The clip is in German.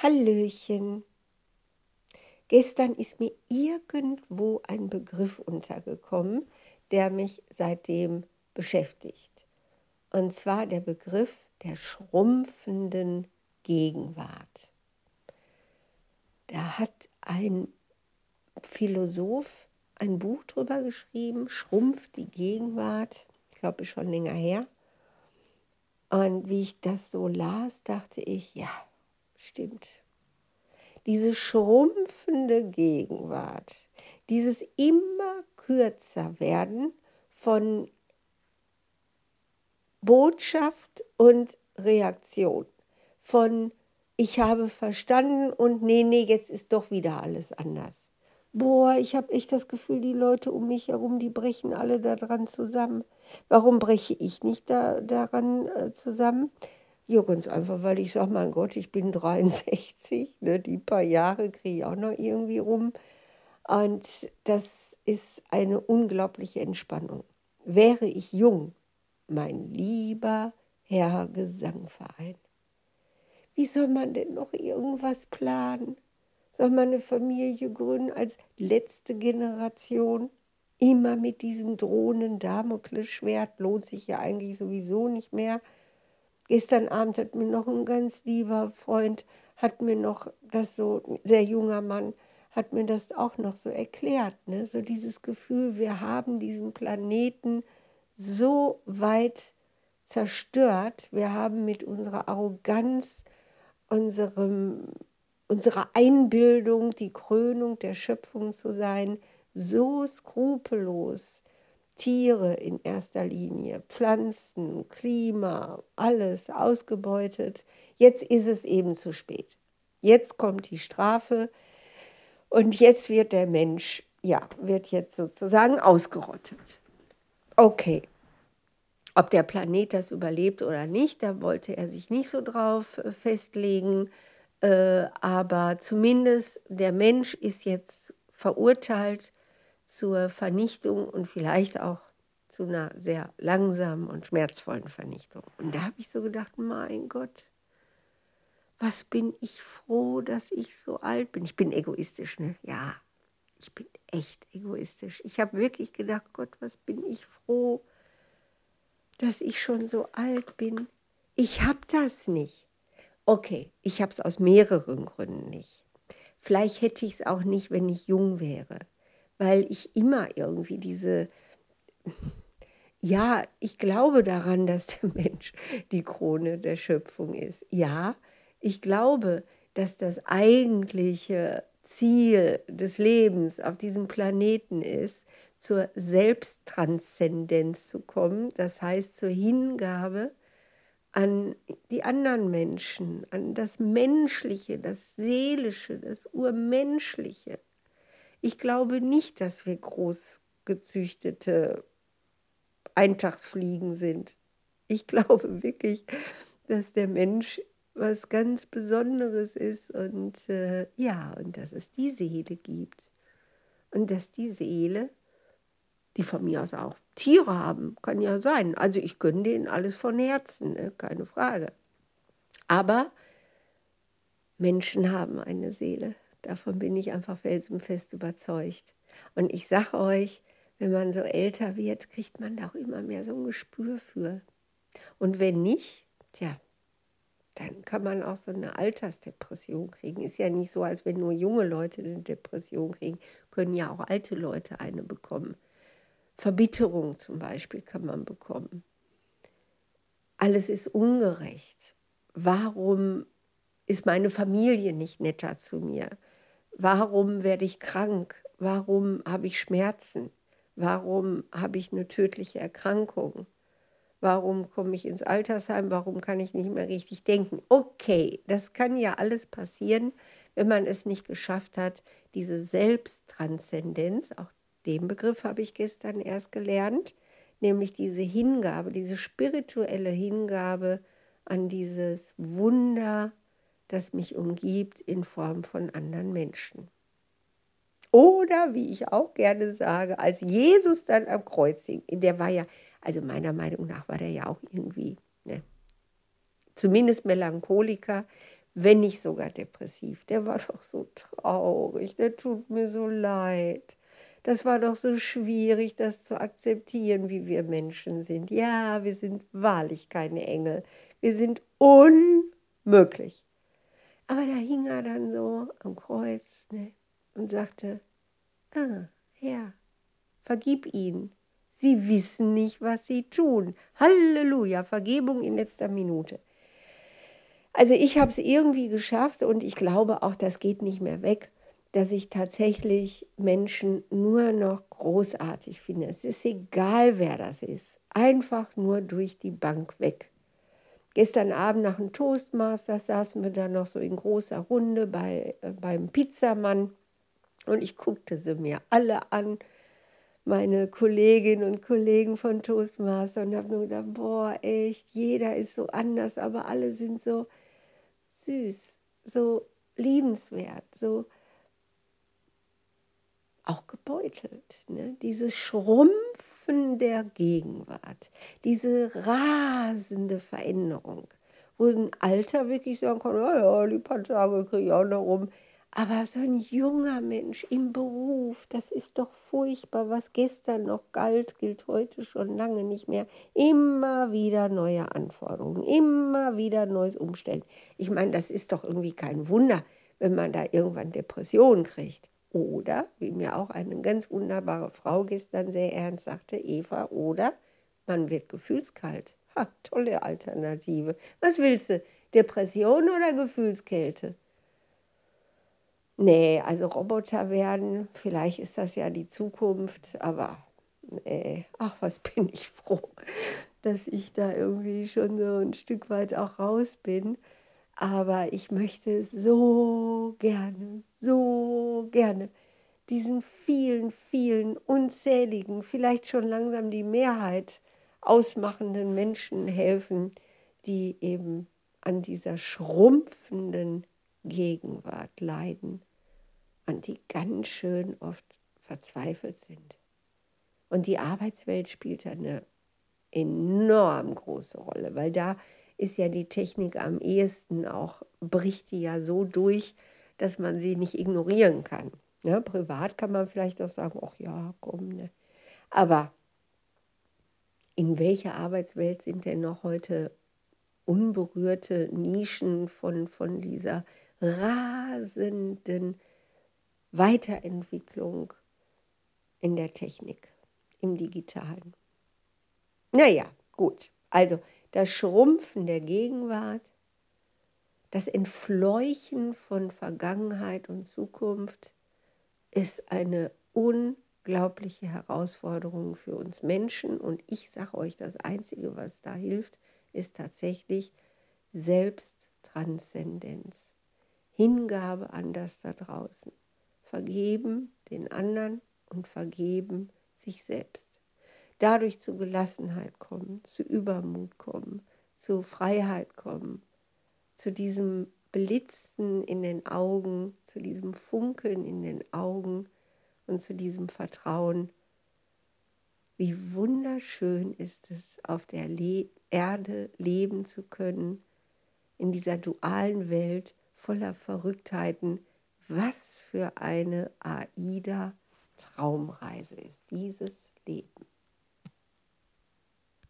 Hallöchen. Gestern ist mir irgendwo ein Begriff untergekommen, der mich seitdem beschäftigt. Und zwar der Begriff der schrumpfenden Gegenwart. Da hat ein Philosoph ein Buch drüber geschrieben, Schrumpft die Gegenwart. Ich glaube, ist schon länger her. Und wie ich das so las, dachte ich, ja, Stimmt. Diese schrumpfende Gegenwart, dieses immer kürzer werden von Botschaft und Reaktion, von ich habe verstanden und nee, nee, jetzt ist doch wieder alles anders. Boah, ich habe echt das Gefühl, die Leute um mich herum, die brechen alle daran zusammen. Warum breche ich nicht da, daran äh, zusammen? Ja, ganz einfach, weil ich sage, mein Gott, ich bin 63, ne, die paar Jahre kriege ich auch noch irgendwie rum. Und das ist eine unglaubliche Entspannung. Wäre ich jung, mein lieber Herr Gesangverein, wie soll man denn noch irgendwas planen? Soll man eine Familie gründen als letzte Generation? Immer mit diesem drohenden Damoklesschwert lohnt sich ja eigentlich sowieso nicht mehr. Gestern Abend hat mir noch ein ganz lieber Freund, hat mir noch das so, ein sehr junger Mann, hat mir das auch noch so erklärt. Ne? So dieses Gefühl, wir haben diesen Planeten so weit zerstört. Wir haben mit unserer Arroganz, unserem, unserer Einbildung, die Krönung der Schöpfung zu sein, so skrupellos Tiere in erster Linie, Pflanzen, Klima, alles ausgebeutet. Jetzt ist es eben zu spät. Jetzt kommt die Strafe und jetzt wird der Mensch, ja, wird jetzt sozusagen ausgerottet. Okay. Ob der Planet das überlebt oder nicht, da wollte er sich nicht so drauf äh, festlegen. Äh, aber zumindest der Mensch ist jetzt verurteilt zur Vernichtung und vielleicht auch zu einer sehr langsamen und schmerzvollen Vernichtung. Und da habe ich so gedacht, mein Gott, was bin ich froh, dass ich so alt bin. Ich bin egoistisch, ne? Ja, ich bin echt egoistisch. Ich habe wirklich gedacht, Gott, was bin ich froh, dass ich schon so alt bin. Ich habe das nicht. Okay, ich habe es aus mehreren Gründen nicht. Vielleicht hätte ich es auch nicht, wenn ich jung wäre weil ich immer irgendwie diese, ja, ich glaube daran, dass der Mensch die Krone der Schöpfung ist. Ja, ich glaube, dass das eigentliche Ziel des Lebens auf diesem Planeten ist, zur Selbsttranszendenz zu kommen, das heißt zur Hingabe an die anderen Menschen, an das Menschliche, das Seelische, das Urmenschliche. Ich glaube nicht, dass wir großgezüchtete Eintagsfliegen sind. Ich glaube wirklich, dass der Mensch was ganz Besonderes ist und äh, ja, und dass es die Seele gibt. Und dass die Seele, die von mir aus auch Tiere haben, kann ja sein. Also ich gönne denen alles von Herzen, ne? keine Frage. Aber Menschen haben eine Seele. Davon bin ich einfach felsenfest überzeugt. Und ich sage euch, wenn man so älter wird, kriegt man da auch immer mehr so ein Gespür für. Und wenn nicht, tja, dann kann man auch so eine Altersdepression kriegen. Ist ja nicht so, als wenn nur junge Leute eine Depression kriegen, können ja auch alte Leute eine bekommen. Verbitterung zum Beispiel kann man bekommen. Alles ist ungerecht. Warum ist meine Familie nicht netter zu mir? Warum werde ich krank? Warum habe ich Schmerzen? Warum habe ich eine tödliche Erkrankung? Warum komme ich ins Altersheim? Warum kann ich nicht mehr richtig denken? Okay, das kann ja alles passieren, wenn man es nicht geschafft hat, diese Selbsttranszendenz, auch den Begriff habe ich gestern erst gelernt, nämlich diese Hingabe, diese spirituelle Hingabe an dieses Wunder das mich umgibt in Form von anderen Menschen. Oder wie ich auch gerne sage, als Jesus dann am Kreuz hing, der war ja, also meiner Meinung nach war der ja auch irgendwie, ne, zumindest Melancholiker, wenn nicht sogar depressiv. Der war doch so traurig, der tut mir so leid. Das war doch so schwierig, das zu akzeptieren, wie wir Menschen sind. Ja, wir sind wahrlich keine Engel. Wir sind unmöglich. Aber da hing er dann so am Kreuz ne, und sagte, ah, ja, vergib ihnen. Sie wissen nicht, was sie tun. Halleluja, Vergebung in letzter Minute. Also ich habe es irgendwie geschafft und ich glaube auch, das geht nicht mehr weg, dass ich tatsächlich Menschen nur noch großartig finde. Es ist egal, wer das ist. Einfach nur durch die Bank weg. Gestern Abend nach dem Toastmaster saßen wir da noch so in großer Runde bei, äh, beim Pizzamann und ich guckte sie mir alle an, meine Kolleginnen und Kollegen von Toastmaster und habe nur gedacht, boah, echt, jeder ist so anders, aber alle sind so süß, so liebenswert, so auch gebeutelt. Ne? Dieses Schrumpfen der Gegenwart, diese rasende Veränderung, wo ein Alter wirklich sagen kann, ja, ja die paar Tage kriege ich auch noch rum. Aber so ein junger Mensch im Beruf, das ist doch furchtbar. Was gestern noch galt, gilt heute schon lange nicht mehr. Immer wieder neue Anforderungen, immer wieder neues Umstellen. Ich meine, das ist doch irgendwie kein Wunder, wenn man da irgendwann Depressionen kriegt. Oder, wie mir auch eine ganz wunderbare Frau gestern sehr ernst sagte, Eva, oder man wird gefühlskalt. Ha, tolle Alternative. Was willst du? Depression oder Gefühlskälte? Nee, also Roboter werden, vielleicht ist das ja die Zukunft, aber nee, ach, was bin ich froh, dass ich da irgendwie schon so ein Stück weit auch raus bin. Aber ich möchte so gerne, so gerne diesen vielen, vielen, unzähligen, vielleicht schon langsam die Mehrheit ausmachenden Menschen helfen, die eben an dieser schrumpfenden Gegenwart leiden und die ganz schön oft verzweifelt sind. Und die Arbeitswelt spielt eine enorm große Rolle, weil da ist ja die Technik am ehesten auch, bricht die ja so durch, dass man sie nicht ignorieren kann. Ne? Privat kann man vielleicht auch sagen, ach ja, komm. Ne? Aber in welcher Arbeitswelt sind denn noch heute unberührte Nischen von, von dieser rasenden Weiterentwicklung in der Technik, im digitalen? Naja, gut. Also das Schrumpfen der Gegenwart, das Entfleuchen von Vergangenheit und Zukunft ist eine unglaubliche Herausforderung für uns Menschen. Und ich sage euch, das Einzige, was da hilft, ist tatsächlich Selbsttranszendenz. Hingabe an das da draußen. Vergeben den anderen und vergeben sich selbst dadurch zu Gelassenheit kommen, zu Übermut kommen, zu Freiheit kommen, zu diesem Blitzen in den Augen, zu diesem Funkeln in den Augen und zu diesem Vertrauen. Wie wunderschön ist es, auf der Le Erde leben zu können, in dieser dualen Welt voller Verrücktheiten. Was für eine AIDA-Traumreise ist dieses Leben.